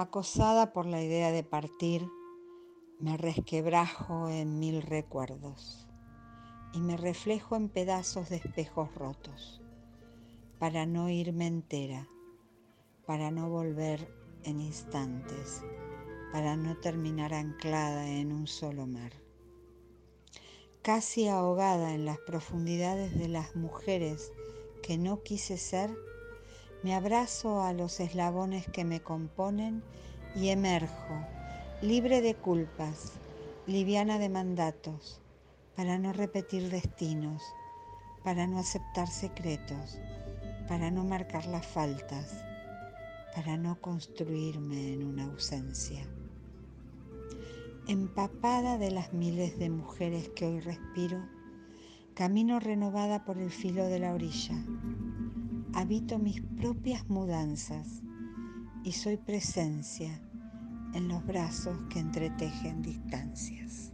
Acosada por la idea de partir, me resquebrajo en mil recuerdos y me reflejo en pedazos de espejos rotos para no irme entera, para no volver en instantes, para no terminar anclada en un solo mar. Casi ahogada en las profundidades de las mujeres que no quise ser, me abrazo a los eslabones que me componen y emerjo, libre de culpas, liviana de mandatos, para no repetir destinos, para no aceptar secretos, para no marcar las faltas, para no construirme en una ausencia. Empapada de las miles de mujeres que hoy respiro, camino renovada por el filo de la orilla habito mis propias mudanzas y soy presencia en los brazos que entretejen distancias.